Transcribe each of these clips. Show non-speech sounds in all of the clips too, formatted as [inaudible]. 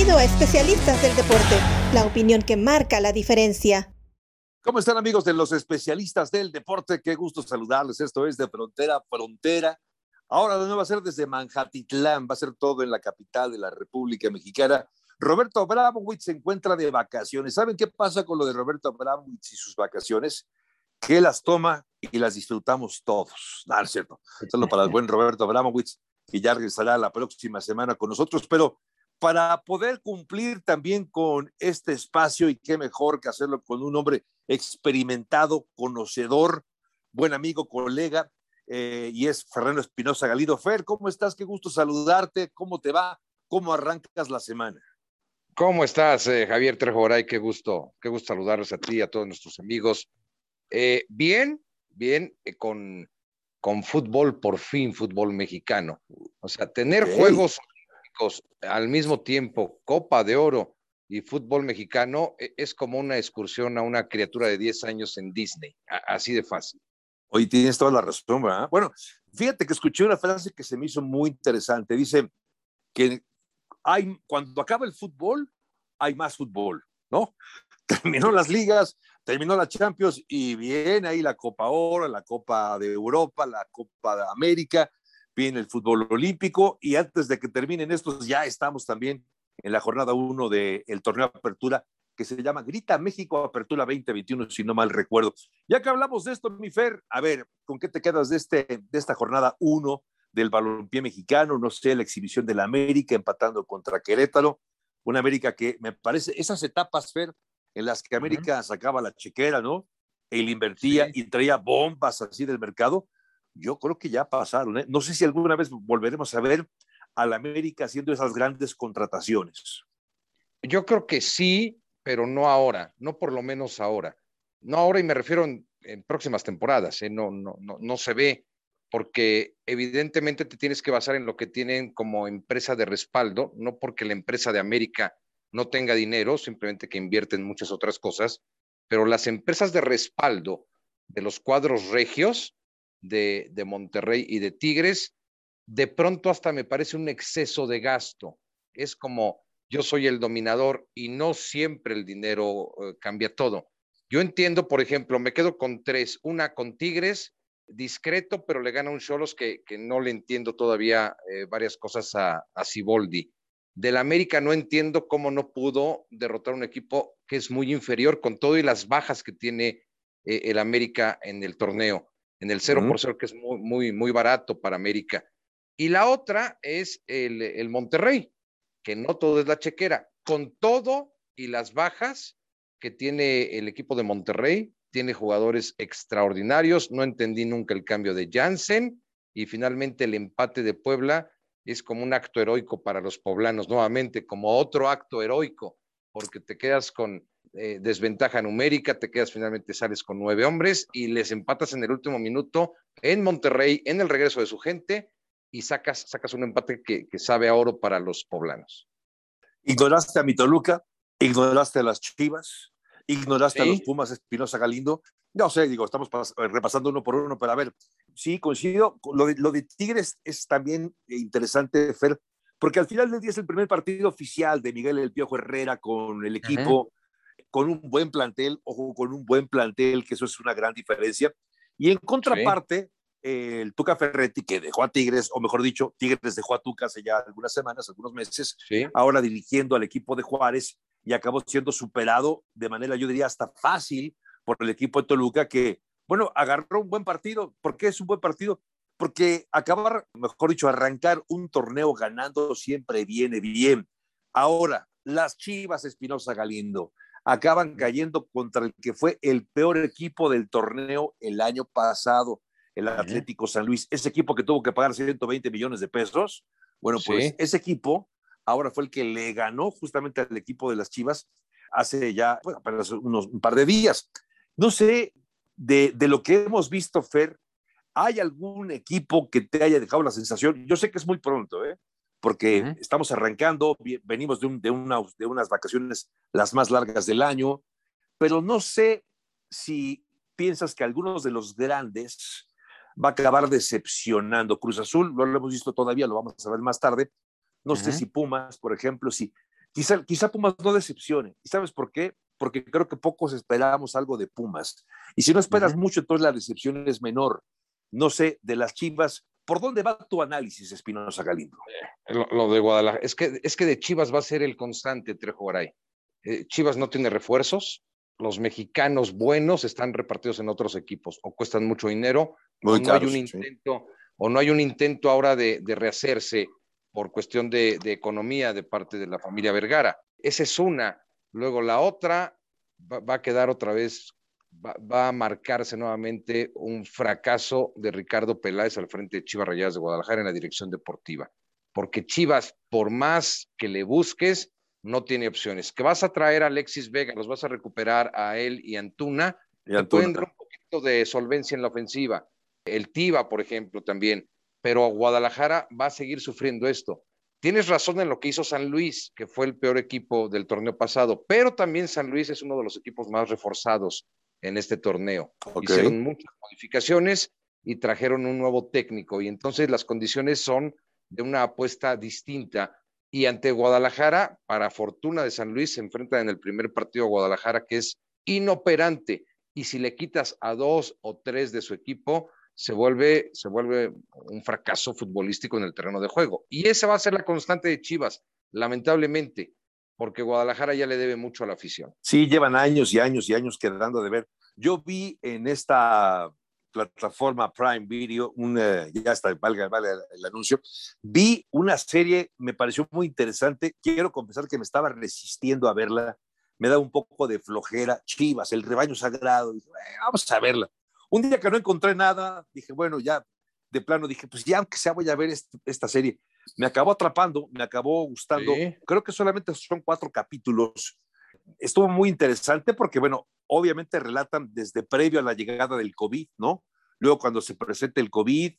Bienvenido a Especialistas del Deporte, la opinión que marca la diferencia. ¿Cómo están amigos de los especialistas del deporte? Qué gusto saludarles. Esto es de frontera a frontera. Ahora no va a ser desde Manjatitlán, va a ser todo en la capital de la República Mexicana. Roberto Abramowitz se encuentra de vacaciones. ¿Saben qué pasa con lo de Roberto Abramowitz y sus vacaciones? Que las toma y las disfrutamos todos. No, es cierto. Solo para el buen Roberto Abramowitz, que ya regresará la próxima semana con nosotros, pero para poder cumplir también con este espacio y qué mejor que hacerlo con un hombre experimentado, conocedor, buen amigo, colega, eh, y es Fernando Espinosa Galido. Fer, ¿cómo estás? Qué gusto saludarte. ¿Cómo te va? ¿Cómo arrancas la semana? ¿Cómo estás, eh, Javier Trejoray? Qué gusto, qué gusto saludarlos a ti y a todos nuestros amigos. Eh, bien, bien, con, con fútbol, por fin, fútbol mexicano. O sea, tener juegos al mismo tiempo, Copa de Oro y fútbol mexicano, e, es como una excursión a una criatura de 10 años en Disney, así de fácil. Hoy tienes toda la razón. Bueno, fíjate que escuché una frase que se me hizo muy interesante. Dice que hay, cuando acaba el fútbol, hay más fútbol, ¿no? [laughs] Terminó las ligas, terminó la Champions y viene ahí la Copa Oro, la Copa de Europa, la Copa de América, viene el fútbol olímpico y antes de que terminen estos ya estamos también en la jornada 1 del torneo apertura que se llama Grita México Apertura 2021, si no mal recuerdo. Ya que hablamos de esto, mi Fer, a ver, ¿con qué te quedas de, este, de esta jornada 1 del balompié mexicano? No sé, la exhibición de la América empatando contra Querétaro, una América que me parece, esas etapas, Fer, en las que América sacaba la chequera, ¿no? Él invertía y traía bombas así del mercado, yo creo que ya pasaron. ¿eh? No sé si alguna vez volveremos a ver a la América haciendo esas grandes contrataciones. Yo creo que sí, pero no ahora, no por lo menos ahora. No ahora y me refiero en, próximas temporadas, ¿eh? no, no, no, no se ve, porque evidentemente te tienes que basar en lo que tienen como empresa de respaldo, no porque la empresa de América no tenga dinero, simplemente que invierte en muchas otras cosas, pero las empresas de respaldo de los cuadros regios de, Monterrey y de Tigres, de pronto hasta me parece un exceso de gasto. Es como yo soy el dominador y no siempre el dinero eh, cambia todo. Yo entiendo, por ejemplo, me quedo con tres, una con Tigres, discreto, pero le gana un Cholos que, que no le entiendo todavía eh, varias cosas a, a Ciboldi. Del América no entiendo cómo no pudo derrotar un equipo que es muy inferior con todo y las bajas que tiene eh, el América en el torneo en el 0 por 0, que es muy, muy, muy barato para América. Y la otra es el, el Monterrey, que no todo es la chequera. Con todo y las bajas que tiene el equipo de Monterrey, tiene jugadores extraordinarios. No entendí nunca el cambio de Jansen y finalmente el empate de Puebla es como un acto heroico para los poblanos, nuevamente, como otro acto heroico, porque te quedas con eh, desventaja numérica, te quedas finalmente, sales con nueve hombres y les empatas en el último minuto en Monterrey, en el regreso de su gente, y sacas, sacas un empate que, sabe a oro para los poblanos. Ignoraste a Mitoluca, ignoraste a las Chivas, ignoraste a los Pumas Espinosa Galindo. No sé, digo, estamos repasando uno por uno, pero a ver, sí, coincido. Lo de, lo de Tigres es también interesante, Fer, porque al final del día es el primer partido oficial de Miguel El Piojo Herrera con el equipo con un buen plantel, ojo, con un buen plantel, que eso es una gran diferencia. Y en contraparte, el Tuca Ferretti, que dejó a Tigres, o mejor dicho, Tigres dejó a Tuca hace ya algunas semanas, algunos meses, ahora dirigiendo al equipo de Juárez y acabó siendo superado de manera, yo diría, hasta fácil por el equipo de Toluca, que, bueno, agarró un buen partido. ¿Por qué es un buen partido? Porque acabar, mejor dicho, arrancar un torneo ganando siempre viene bien. Ahora, las Chivas Espinosa Galindo, acaban cayendo contra el que fue el peor equipo del torneo el año pasado, el Atlético San Luis. Ese equipo que tuvo que pagar 120 millones de pesos. Bueno, pues ese equipo ahora fue el que le ganó justamente al equipo de las Chivas hace ya, bueno, apenas unos un par de días. No sé, de, de lo que hemos visto, Fer, ¿hay algún equipo que te haya dejado la sensación? Yo sé que es muy pronto, ¿eh? Porque estamos arrancando, venimos de, un, de, de unas vacaciones las más largas del año, pero no sé si piensas que algunos de los grandes va a acabar decepcionando. Cruz Azul, no lo hemos visto todavía, lo vamos a ver más tarde. No sé si Pumas, por ejemplo, si, quizá, quizá Pumas no decepcione. ¿Y sabes por qué? Porque creo que pocos esperábamos algo de Pumas. Y si no esperas mucho, entonces la decepción es menor. No sé, de las Chivas, ¿por dónde va tu análisis, Espinosa Galindo? Eh, lo, de Guadalajara, es que, es que de Chivas va a ser el constante, Trejo Garay. Eh, Chivas no tiene refuerzos, los mexicanos buenos están repartidos en otros equipos o cuestan mucho dinero, o no hay un intento, o no hay un intento ahora de, rehacerse por cuestión de, economía de parte de la familia Vergara. Esa es una. Luego la otra va, a quedar otra vez, va, a marcarse nuevamente un fracaso de Ricardo Peláez al frente de Chivas Rayadas de Guadalajara en la dirección deportiva. Porque Chivas, por más que le busques, no tiene opciones. Que vas a traer a Alexis Vega, los vas a recuperar a él y a Antuna, y te pueden dar un poquito de solvencia en la ofensiva. El Tiva, por ejemplo, también. Pero Guadalajara va a seguir sufriendo esto. Tienes razón en lo que hizo San Luis, que fue el peor equipo del torneo pasado, pero también San Luis es uno de los equipos más reforzados en este torneo. Hicieron muchas modificaciones y trajeron un nuevo técnico y entonces las condiciones son de una apuesta distinta y ante Guadalajara, para fortuna de San Luis, se enfrenta en el primer partido a Guadalajara, que es inoperante. Y si le quitas a dos o tres de su equipo, se vuelve, se vuelve un fracaso futbolístico en el terreno de juego. Y esa va a ser la constante de Chivas, lamentablemente, porque Guadalajara ya le debe mucho a la afición. Sí, llevan años y años y años quedando de ver. Yo vi en esta plataforma Prime Video, un, eh, ya está, valga, el, anuncio, vi una serie, me pareció muy interesante, quiero confesar que me estaba resistiendo a verla, me da un poco de flojera, Chivas, el rebaño sagrado, vamos a verla. Un día que no encontré nada, dije, bueno, ya de plano dije, pues ya aunque sea voy a ver esta serie. Me acabó atrapando, me acabó gustando. Creo que solamente son cuatro capítulos. Estuvo muy interesante porque, bueno, obviamente relatan desde previo a la llegada del COVID, ¿no? Luego cuando se presenta el COVID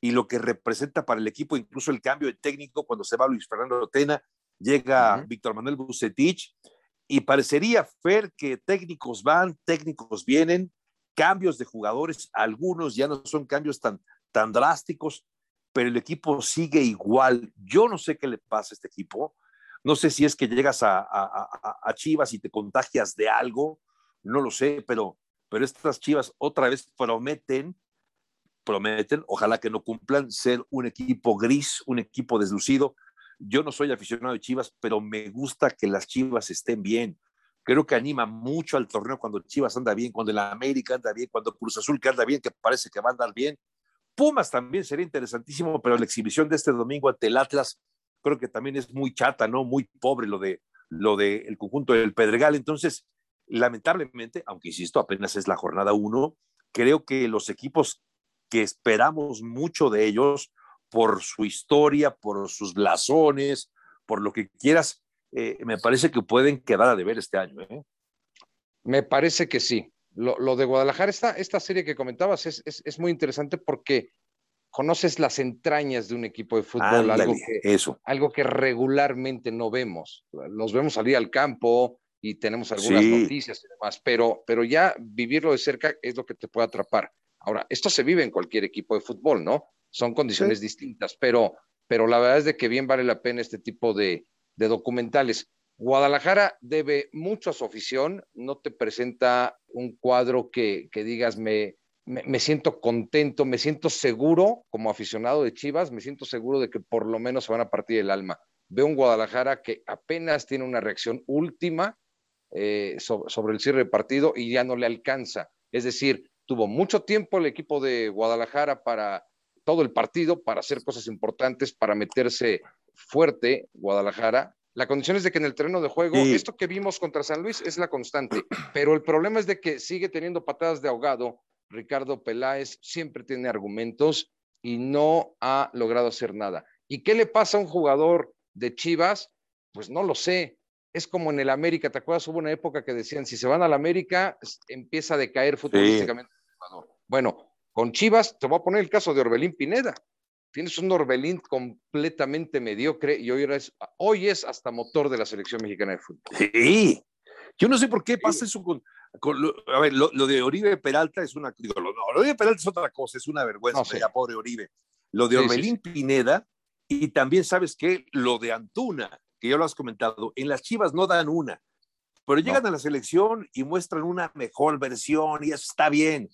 y lo que representa para el equipo, incluso el cambio de técnico cuando se va Luis Fernando Tena, llega Víctor Manuel Bucetich y parecería Fer que técnicos van, técnicos vienen, cambios de jugadores, algunos ya no son cambios tan, tan drásticos, pero el equipo sigue igual. Yo no sé qué le pasa a este equipo. No sé si es que llegas a, a, Chivas y te contagias de algo, no lo sé, pero, pero estas Chivas otra vez prometen, prometen, ojalá que no cumplan, ser un equipo gris, un equipo deslucido. Yo no soy aficionado de Chivas, pero me gusta que las Chivas estén bien. Creo que anima mucho al torneo cuando Chivas anda bien, cuando la América anda bien, cuando Cruz Azul que anda bien, que parece que va a andar bien. Pumas también sería interesantísimo, pero la exhibición de este domingo ante el Atlas creo que también es muy chata, ¿no? Muy pobre lo de lo del conjunto del Pedregal. Entonces, Lamentablemente, aunque insisto, apenas es la jornada uno, creo que los equipos que esperamos mucho de ellos por su historia, por sus blasones, por lo que quieras, eh, me parece que pueden quedar a deber este año. ¿eh? Me parece que sí. Lo, de Guadalajara, esta, esta serie que comentabas es, es, muy interesante porque conoces las entrañas de un equipo de fútbol, algo, que, eso. algo que regularmente no vemos. Los vemos salir al campo, y tenemos algunas noticias y demás, pero, pero ya vivirlo de cerca es lo que te puede atrapar. Ahora, esto se vive en cualquier equipo de fútbol, ¿no? Son condiciones distintas, pero, pero la verdad es de que bien vale la pena este tipo de, de documentales. Guadalajara debe mucho a su afición, no te presenta un cuadro que, que digas me, me, me, siento contento, me siento seguro como aficionado de Chivas, me siento seguro de que por lo menos se van a partir el alma. Veo un Guadalajara que apenas tiene una reacción última eh, sobre el cierre de partido y ya no le alcanza. Es decir, tuvo mucho tiempo el equipo de Guadalajara para todo el partido, para hacer cosas importantes, para meterse fuerte Guadalajara. La condición es de que en el terreno de juego, esto que vimos contra San Luis es la constante, [clears throat] pero el problema es de que sigue teniendo patadas de ahogado. Ricardo Peláez siempre tiene argumentos y no ha logrado hacer nada. ¿Y qué le pasa a un jugador de Chivas? Pues no lo sé es como en el América, ¿te acuerdas? Hubo una época que decían, si se van al América, empieza a decaer futbolísticamente el jugador. Bueno, con Chivas, te voy a poner el caso de Orbelín Pineda. Tienes un Orbelín completamente mediocre y hoy es, hoy es hasta motor de la selección mexicana de fútbol. Sí. Yo no sé por qué pasa eso con, lo, a ver, lo, de Oribe Peralta es una, digo, lo, no, Oribe Peralta es otra cosa, es una vergüenza, ya pobre Oribe. Lo de Orbelín Pineda y también sabes que lo de Antuna, que ya lo has comentado, en las Chivas no dan una, pero llegan a la selección y muestran una mejor versión y eso está bien.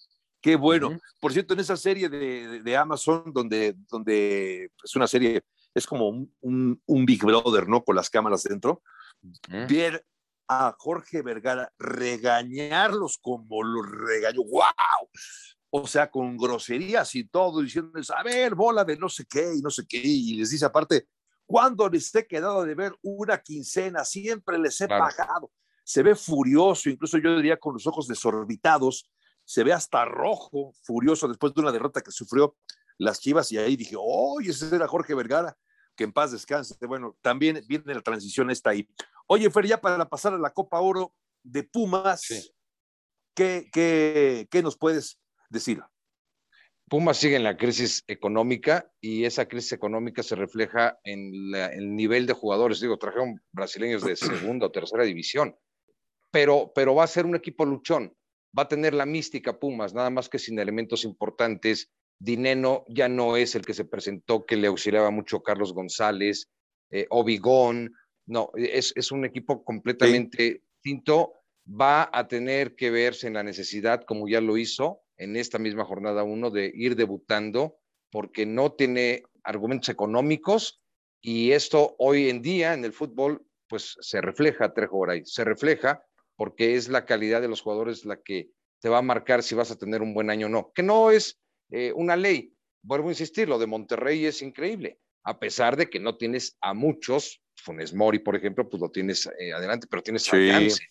Qué bueno. Por cierto, en esa serie de, de, Amazon, donde, donde es una serie, es como un, un, Big Brother, ¿no? Con las cámaras dentro. Ver a Jorge Vergara regañarlos como los regañó. ¡Wow! O sea, con groserías y todo, diciéndoles, a ver, bola de no sé qué y no sé qué. Y les dice aparte, cuando les he quedado de ver una quincena, siempre les he pagado. Se ve furioso, incluso yo diría con los ojos desorbitados, se ve hasta rojo, furioso después de una derrota que sufrió las Chivas y ahí dije, oye, ese era Jorge Vergara, que en paz descanse. Bueno, también viene la transición esta ahí. Oye, Fer, ya para pasar a la Copa Oro de Pumas, ¿qué, qué, qué nos puedes decir? Pumas sigue en la crisis económica y esa crisis económica se refleja en el nivel de jugadores. Digo, trajeron brasileños de segunda o tercera división, pero, pero va a ser un equipo luchón. Va a tener la mística Pumas, nada más que sin elementos importantes. Dineno ya no es el que se presentó, que le auxiliaba mucho Carlos González, eh, Obigón. No, es, es, un equipo completamente distinto. Va a tener que verse en la necesidad, como ya lo hizo, en esta misma jornada uno de ir debutando porque no tiene argumentos económicos y esto hoy en día en el fútbol pues se refleja, Trejo Oray, se refleja porque es la calidad de los jugadores la que te va a marcar si vas a tener un buen año o no, que no es eh, una ley. Vuelvo a insistir, lo de Monterrey es increíble, a pesar de que no tienes a muchos, Funes Mori, por ejemplo, pues lo tienes eh, adelante, pero tienes alcance.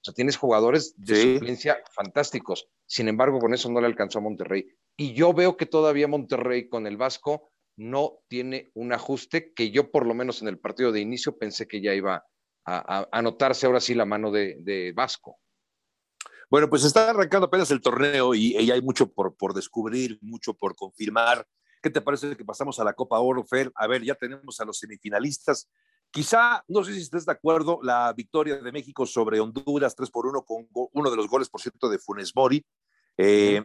O sea, tienes jugadores de sí. fantásticos. Sin embargo, con eso no le alcanzó a Monterrey. Y yo veo que todavía Monterrey con el Vasco no tiene un ajuste que yo por lo menos en el partido de inicio pensé que ya iba a, anotarse ahora sí la mano de, Vasco. Bueno, pues está arrancando apenas el torneo y, hay mucho por, por descubrir, mucho por confirmar. ¿Qué te parece que pasamos a la Copa Oro, Fer? A ver, ya tenemos a los semifinalistas. Quizá, no sé si estés de acuerdo, la victoria de México sobre Honduras 3 por 1 con uno de los goles, por cierto, de Funes Mori. Eh,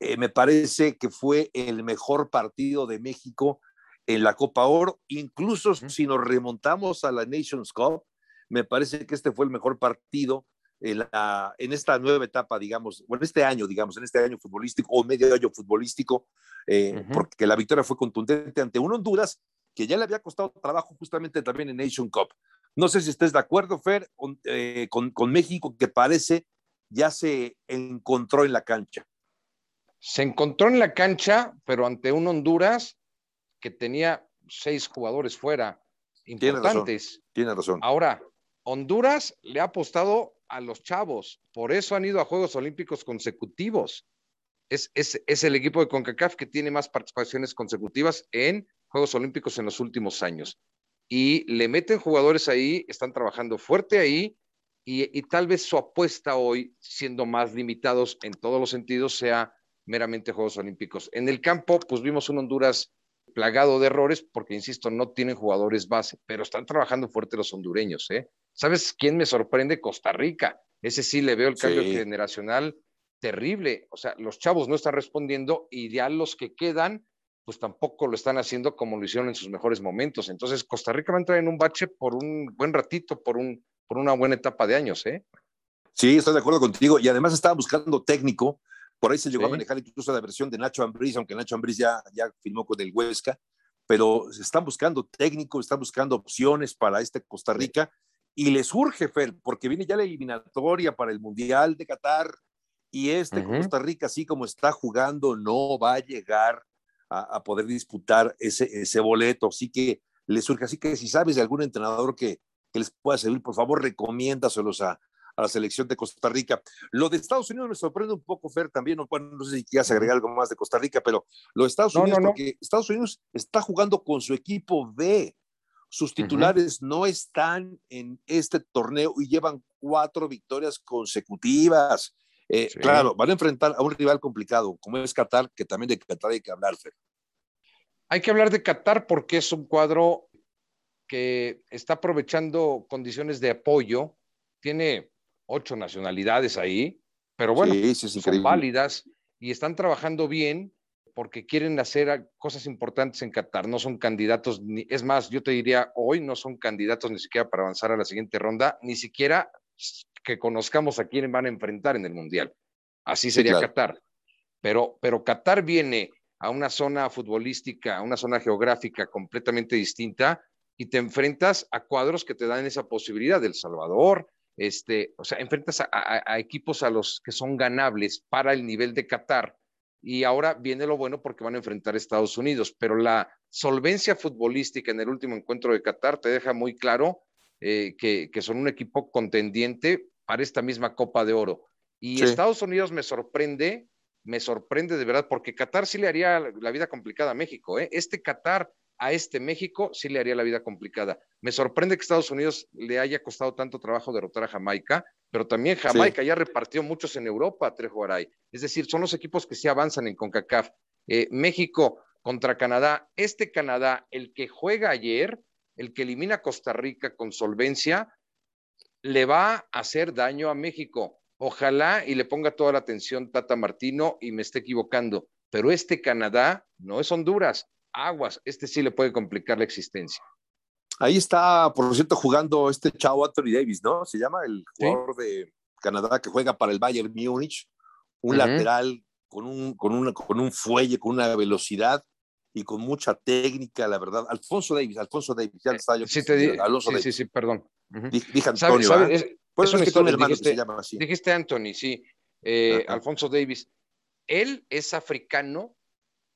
eh, me parece que fue el mejor partido de México en la Copa Oro. Incluso si nos remontamos a la Nations Cup, me parece que este fue el mejor partido en, la, en esta nueva etapa, digamos, bueno, este año, digamos, en este año futbolístico o medio año futbolístico, eh, porque la victoria fue contundente ante un Honduras que ya le había costado trabajo justamente también en Nation Cup. No sé si estés de acuerdo, Fer, eh, con, con, México, que parece ya se encontró en la cancha. Se encontró en la cancha, pero ante un Honduras que tenía seis jugadores fuera importantes. Tiene razón. Ahora, Honduras le ha apostado a los chavos, por eso han ido a Juegos Olímpicos consecutivos. Es, es, es el equipo de CONCACAF que tiene más participaciones consecutivas en Juegos Olímpicos en los últimos años. Y le meten jugadores ahí, están trabajando fuerte ahí, y, tal vez su apuesta hoy, siendo más limitados en todos los sentidos, sea meramente Juegos Olímpicos. En el campo, pues vimos un Honduras plagado de errores, porque, insisto, no tienen jugadores base, pero están trabajando fuerte los hondureños. ¿eh? ¿Sabes quién me sorprende? Costa Rica. Ese sí le veo el cambio generacional terrible. O sea, los chavos no están respondiendo y ya los que quedan pues tampoco lo están haciendo como lo hicieron en sus mejores momentos. Entonces, Costa Rica va a entrar en un bache por un buen ratito, por, un, por una buena etapa de años, ¿eh? Sí, estoy de acuerdo contigo. Y además estaba buscando técnico. Por ahí se llegó a manejar incluso la versión de Nacho Ambriz, aunque Nacho Ambriz ya, ya firmó con el Huesca. Pero están buscando técnico, están buscando opciones para este Costa Rica. Y les urge, Fer, porque viene ya la eliminatoria para el Mundial de Qatar. Y este Costa Rica, así como está jugando, no va a llegar a, poder disputar ese, ese boleto. Así que les surge. Así que si sabes de algún entrenador que, que les pueda servir, por favor, recomiéndaselos a, a la selección de Costa Rica. Lo de Estados Unidos me sorprende un poco, Fer, también, no, no sé si quieras agregar algo más de Costa Rica, pero lo de Estados Unidos, porque Estados Unidos está jugando con su equipo B. Sus titulares no están en este torneo y llevan cuatro victorias consecutivas. Eh, claro, van a enfrentar a un rival complicado, como es Qatar, que también de Qatar hay que hablar, Fer. Hay que hablar de Qatar porque es un cuadro que está aprovechando condiciones de apoyo. Tiene ocho nacionalidades ahí, pero bueno, son válidas y están trabajando bien porque quieren hacer cosas importantes en Qatar. No son candidatos, ni, es más, yo te diría, hoy no son candidatos ni siquiera para avanzar a la siguiente ronda, ni siquiera que conozcamos a quién van a enfrentar en el Mundial. Así sería Qatar. Pero, pero Qatar viene a una zona futbolística, a una zona geográfica completamente distinta y te enfrentas a cuadros que te dan esa posibilidad. del Salvador, este, o sea, enfrentas a, equipos a los que son ganables para el nivel de Qatar. Y ahora viene lo bueno porque van a enfrentar a Estados Unidos, pero la solvencia futbolística en el último encuentro de Qatar te deja muy claro eh, que, son un equipo contendiente para esta misma Copa de Oro. Y Estados Unidos me sorprende, me sorprende de verdad, porque Qatar sí le haría la vida complicada a México. ¿eh? Este Qatar a este México sí le haría la vida complicada. Me sorprende que Estados Unidos le haya costado tanto trabajo derrotar a Jamaica, pero también Jamaica ya repartió muchos en Europa, Trejo Aray. Es decir, son los equipos que sí avanzan en CONCACAF. Eh, México contra Canadá. Este Canadá, el que juega ayer, el que elimina a Costa Rica con solvencia, le va a hacer daño a México. Ojalá y le ponga toda la atención Tata Martino y me esté equivocando, pero este Canadá no es Honduras, aguas, este sí le puede complicar la existencia. Ahí está, por cierto, jugando este chavo Anthony Davis, ¿no? Se llama el jugador de Canadá que juega para el Bayern Múnich, un lateral con un, con, una, con un fuelle, con una velocidad y con mucha técnica, la verdad. Alfonso Davis, Alfonso Davis, ya está yo. Sí, te di, sí, sí, sí, perdón. Dije Antonio. ¿sabes, pues es, que hermano dijiste, se llama así. Dijiste Anthony, sí. Eh, Alfonso Davis. Él es africano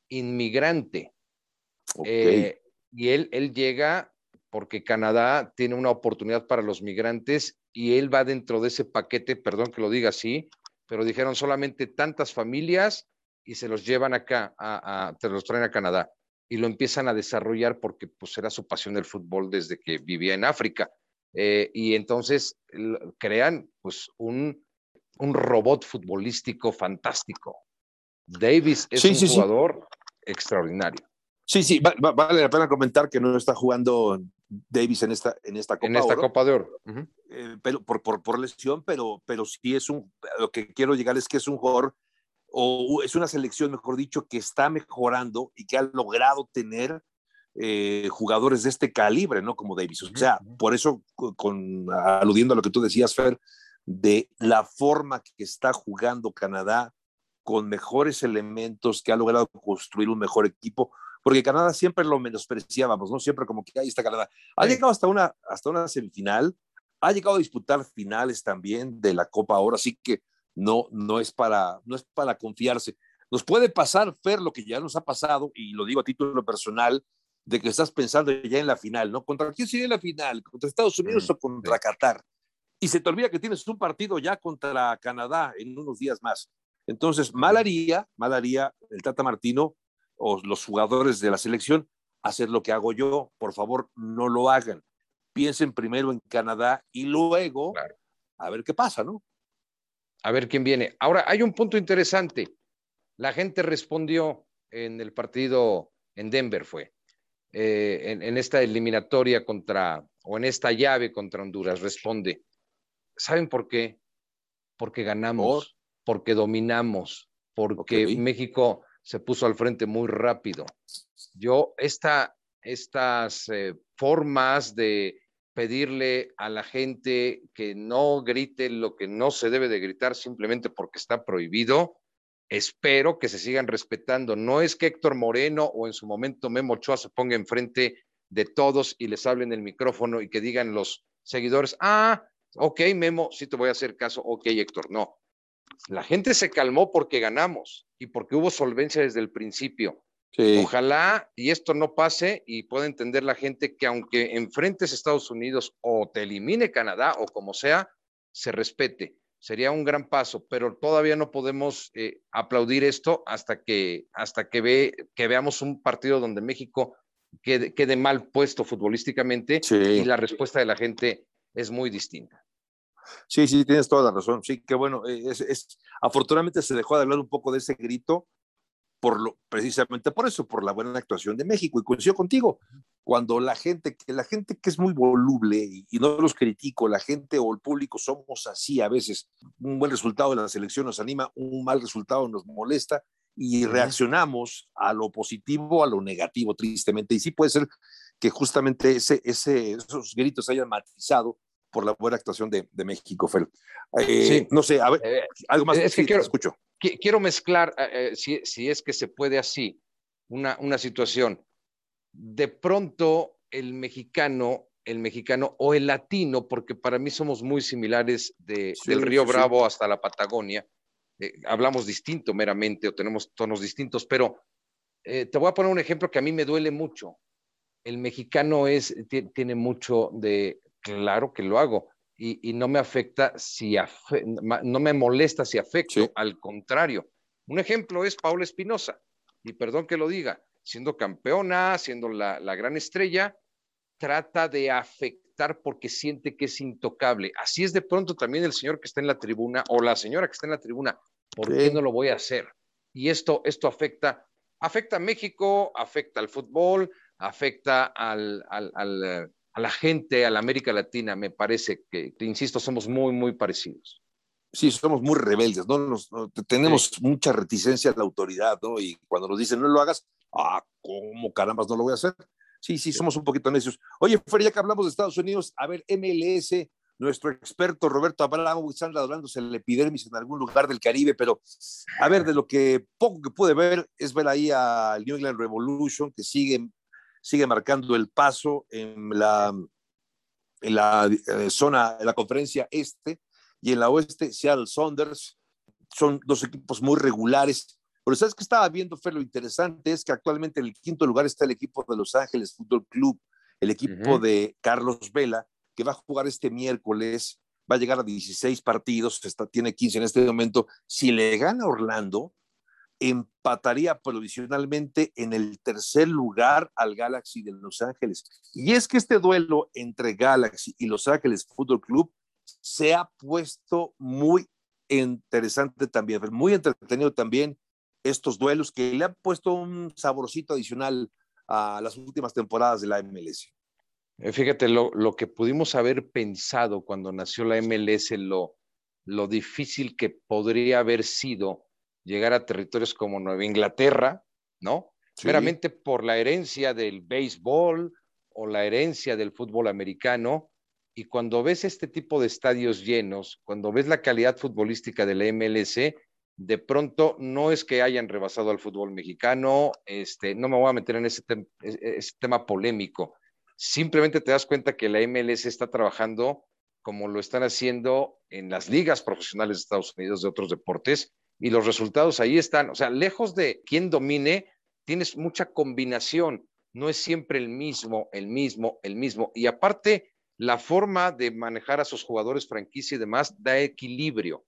inmigrante. Eh, y él, él llega porque Canadá tiene una oportunidad para los migrantes y él va dentro de ese paquete, perdón que lo diga así, pero dijeron solamente tantas familias y se los llevan acá, a, te los traen a Canadá y lo empiezan a desarrollar porque pues era su pasión del fútbol desde que vivía en África. Eh, y entonces crean pues un, un robot futbolístico fantástico. Davis es un jugador extraordinario. Sí, sí, vale la pena comentar que no está jugando Davis en esta, en esta Copa En esta Copa de Oro. Eh, pero, por, por, por, lesión, pero, pero sí es un, lo que quiero llegar es que es un jugador o es una selección, mejor dicho, que está mejorando y que ha logrado tener eh, jugadores de este calibre, ¿no? Como Davis. O sea, por eso, con, aludiendo a lo que tú decías, Fer, de la forma que está jugando Canadá con mejores elementos, que ha logrado construir un mejor equipo, porque Canadá siempre lo menospreciábamos, ¿no? Siempre como que ahí está Canadá. Ha llegado hasta una, hasta una semifinal, ha llegado a disputar finales también de la Copa ahora, así que no, no, es para, no es para confiarse. Nos puede pasar, Fer, lo que ya nos ha pasado, y lo digo a título personal, de que estás pensando ya en la final, ¿no? ¿Contra quién sería la final? ¿Contra Estados Unidos o contra Qatar? Y se te olvida que tienes un partido ya contra Canadá en unos días más. Entonces, mal haría, mal haría el Tata Martino o los jugadores de la selección hacer lo que hago yo. Por favor, no lo hagan. Piensen primero en Canadá y luego a ver qué pasa, ¿no? a ver quién viene. Ahora, hay un punto interesante. La gente respondió en el partido en Denver, fue, eh, en, esta eliminatoria contra, o en esta llave contra Honduras, responde. ¿Saben por qué? Porque ganamos, porque dominamos, porque México se puso al frente muy rápido. Yo, esta, estas eh, formas de pedirle a la gente que no grite lo que no se debe de gritar simplemente porque está prohibido. Espero que se sigan respetando. No es que Héctor Moreno o en su momento Memo Ochoa se ponga enfrente de todos y les hablen el micrófono y que digan los seguidores, ah, ok, Memo, sí te voy a hacer caso, ok, Héctor, no. La gente se calmó porque ganamos y porque hubo solvencia desde el principio. Ojalá y esto no pase y pueda entender la gente que aunque enfrentes a Estados Unidos o te elimine Canadá o como sea, se respete. Sería un gran paso, pero todavía no podemos eh, aplaudir esto hasta que, hasta que, ve, que veamos un partido donde México quede, quede mal puesto futbolísticamente y la respuesta de la gente es muy distinta. Sí, sí, tienes toda la razón. Sí, que bueno, es, es, afortunadamente se dejó de hablar un poco de ese grito por lo, precisamente por eso, por la buena actuación de México. Y coincido contigo, cuando la gente, que la gente que es muy voluble, y, no los critico, la gente o el público somos así a veces, un buen resultado de la selección nos anima, un mal resultado nos molesta, y reaccionamos a lo positivo, a lo negativo, tristemente. Y sí puede ser que justamente ese, ese, esos gritos hayan matizado por la buena actuación de, de México, Fer. Eh, sí. No sé, a ver, eh, algo más. Es que quiero, escucho. quiero mezclar, eh, si, si, es que se puede así, una, una situación. De pronto, el mexicano, el mexicano o el latino, porque para mí somos muy similares de, sí, del Río sí, Bravo hasta la Patagonia, hablamos distinto meramente o tenemos tonos distintos, pero te voy a poner un ejemplo que a mí me duele mucho. El mexicano es, tiene mucho de Claro que lo hago. Y, y no me afecta si, afe no me molesta si afecto, sí. al contrario. Un ejemplo es Paula Espinosa, y perdón que lo diga, siendo campeona, siendo la, la gran estrella, trata de afectar porque siente que es intocable. Así es de pronto también el señor que está en la tribuna o la señora que está en la tribuna. ¿Por sí. qué no lo voy a hacer? Y esto, esto afecta, afecta a México, afecta al fútbol, afecta al, al, al a la gente, a la América Latina, me parece que, te insisto, somos muy, muy parecidos. Sí, somos muy rebeldes, ¿no? Nos, no tenemos sí. mucha reticencia a la autoridad, ¿no? Y cuando nos dicen no lo hagas, ah, ¿cómo carambas no lo voy a hacer? Sí, sí, somos un poquito necios. Oye, Fer, ya que hablamos de Estados Unidos, a ver, MLS, nuestro experto Roberto Abramo anda dorándose el epidermis en algún lugar del Caribe, pero a ver, de lo que poco que pude ver es ver ahí al New England Revolution, que sigue sigue marcando el paso en la, en la eh, zona, en la conferencia este y en la oeste, Seattle Saunders. Son dos equipos muy regulares. Pero ¿sabes qué estaba viendo, Fer? Lo interesante es que actualmente en el quinto lugar está el equipo de Los Ángeles Fútbol Club, el equipo uh -huh. de Carlos Vela, que va a jugar este miércoles, va a llegar a 16 partidos, está, tiene 15 en este momento. Si le gana Orlando, empataría provisionalmente en el tercer lugar al Galaxy de Los Ángeles. Y es que este duelo entre Galaxy y Los Ángeles Fútbol Club se ha puesto muy interesante también, muy entretenido también estos duelos que le han puesto un saborcito adicional a las últimas temporadas de la MLS. Eh, fíjate, lo, lo que pudimos haber pensado cuando nació la MLS, lo, lo difícil que podría haber sido llegar a territorios como Nueva Inglaterra, ¿no? Sí. Meramente por la herencia del béisbol o la herencia del fútbol americano. Y cuando ves este tipo de estadios llenos, cuando ves la calidad futbolística de la MLS, de pronto no es que hayan rebasado al fútbol mexicano, este, no me voy a meter en ese, te ese tema polémico. Simplemente te das cuenta que la MLS está trabajando como lo están haciendo en las ligas profesionales de Estados Unidos de otros deportes, y los resultados ahí están. O sea, lejos de quien domine, tienes mucha combinación. No es siempre el mismo, el mismo, el mismo. Y aparte, la forma de manejar a sus jugadores franquicia y demás da equilibrio.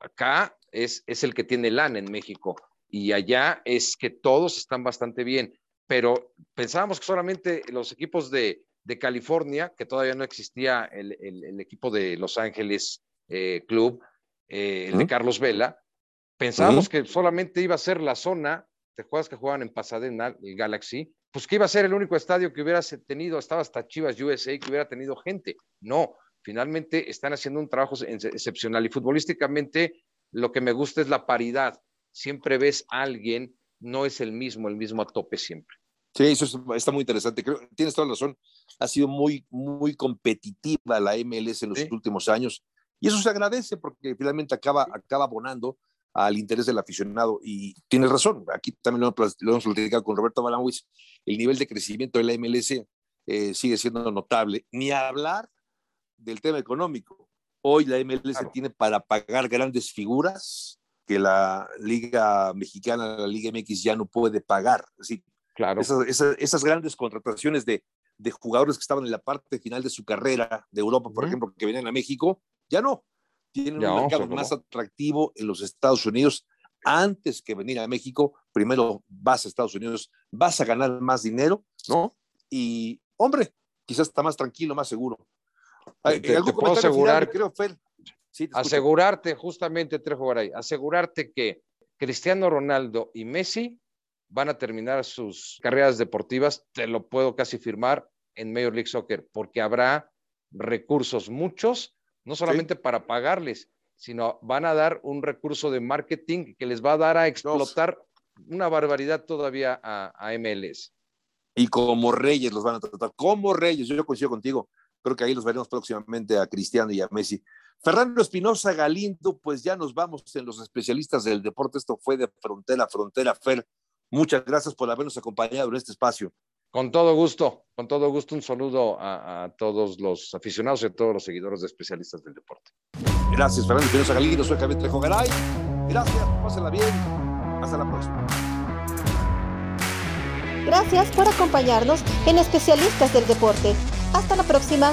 Acá es, es el que tiene lana en México y allá es que todos están bastante bien. Pero pensábamos que solamente los equipos de, de California, que todavía no existía el, el, el equipo de Los Ángeles eh, Club, eh, el ¿Mm? de Carlos Vela, Pensábamos uh -huh. que solamente iba a ser la zona de jugadores que jugaban en Pasadena, el Galaxy, pues que iba a ser el único estadio que hubiera tenido, estaba hasta Chivas USA, que hubiera tenido gente. No, finalmente están haciendo un trabajo excepcional y futbolísticamente lo que me gusta es la paridad. Siempre ves a alguien, no es el mismo, el mismo a tope siempre. Sí, eso está muy interesante. Creo, tienes toda la razón. Ha sido muy, muy competitiva la MLS en los sí. últimos años. Y eso se agradece porque finalmente acaba, acaba abonando al interés del aficionado. Y tienes razón, aquí también lo, lo hemos platicado con Roberto Balanwitz, el nivel de crecimiento de la MLS eh, sigue siendo notable. Ni hablar del tema económico. Hoy la MLS claro. tiene para pagar grandes figuras que la Liga Mexicana, la Liga MX ya no puede pagar. Así, claro. esas, esas, esas grandes contrataciones de, de, jugadores que estaban en la parte final de su carrera de Europa, por uh -huh. ejemplo, que venían a México, ya no tienen un mercado más atractivo en los Estados Unidos. Antes que venir a México, primero vas a Estados Unidos, vas a ganar más dinero, ¿no? Y, hombre, quizás está más tranquilo, más seguro. Te, te puedo asegurar, final, creo, Fer? Sí, asegurarte, justamente, Trejo Garay, asegurarte que Cristiano Ronaldo y Messi van a terminar sus carreras deportivas, te lo puedo casi firmar en Major League Soccer, porque habrá recursos muchos no solamente sí. para pagarles, sino van a dar un recurso de marketing que les va a dar a explotar una barbaridad todavía a, a MLS. Y como reyes los van a tratar, como reyes, yo coincido contigo, creo que ahí los veremos próximamente a Cristiano y a Messi. Fernando Espinosa Galindo, pues ya nos vamos en los especialistas del deporte. Esto fue de frontera a frontera. Fer, muchas gracias por habernos acompañado en este espacio. Con todo gusto, con todo gusto. Un saludo a, todos los aficionados y a todos los seguidores de especialistas del deporte. Gracias, Fernando Espinosa Galindo. Soy Javier Trejo Garay. Gracias, pásenla bien. Hasta la próxima. Gracias por acompañarnos en Especialistas del Deporte. Hasta la próxima.